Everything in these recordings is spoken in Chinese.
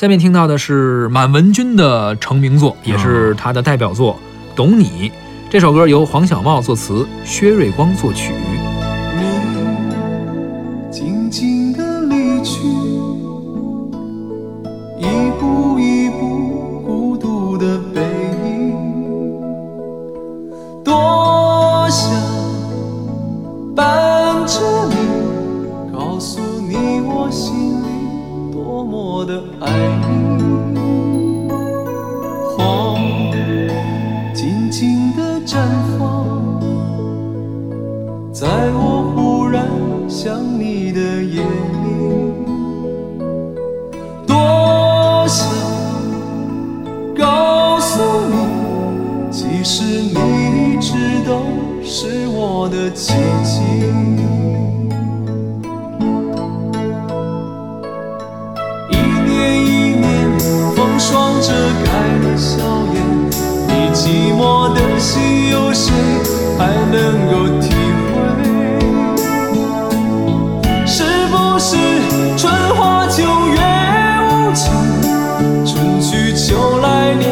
下面听到的是满文军的成名作，也是他的代表作《懂你》。这首歌由黄小茂作词，薛瑞光作曲。你静静的离去，一步一步孤独的背影，多想伴着你，告诉你我心里多么的爱你。花静静的绽放，在我忽然想你的夜里，多想告诉你，其实你一直都是我的奇迹。霜遮盖了笑颜，你寂寞的心，有谁还能够体会？是不是春花秋月无情，春去秋来，你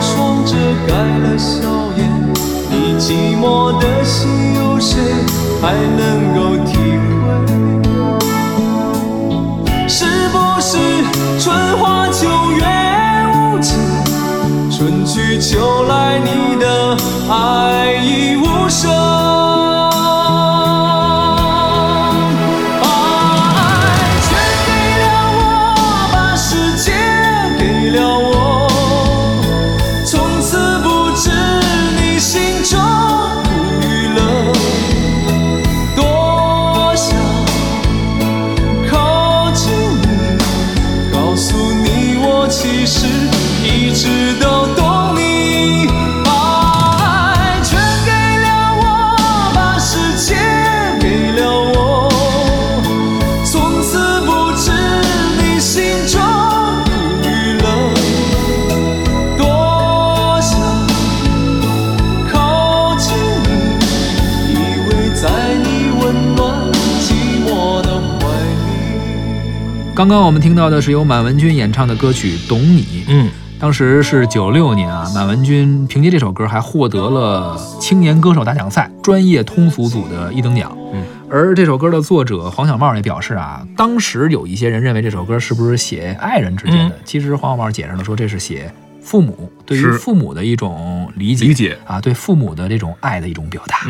霜遮盖了笑颜，你寂寞的心，有谁还能够体会？是不是春花秋月无情，春去秋来，你的爱已无声？其实一直都刚刚我们听到的是由满文军演唱的歌曲《懂你》。嗯，当时是九六年啊，满文军凭借这首歌还获得了青年歌手大奖赛专业通俗组的一等奖。嗯，而这首歌的作者黄小茂也表示啊，当时有一些人认为这首歌是不是写爱人之间的，嗯其实黄小茂解释了说这是写父母对于父母的一种理解理解啊，对父母的这种爱的一种表达。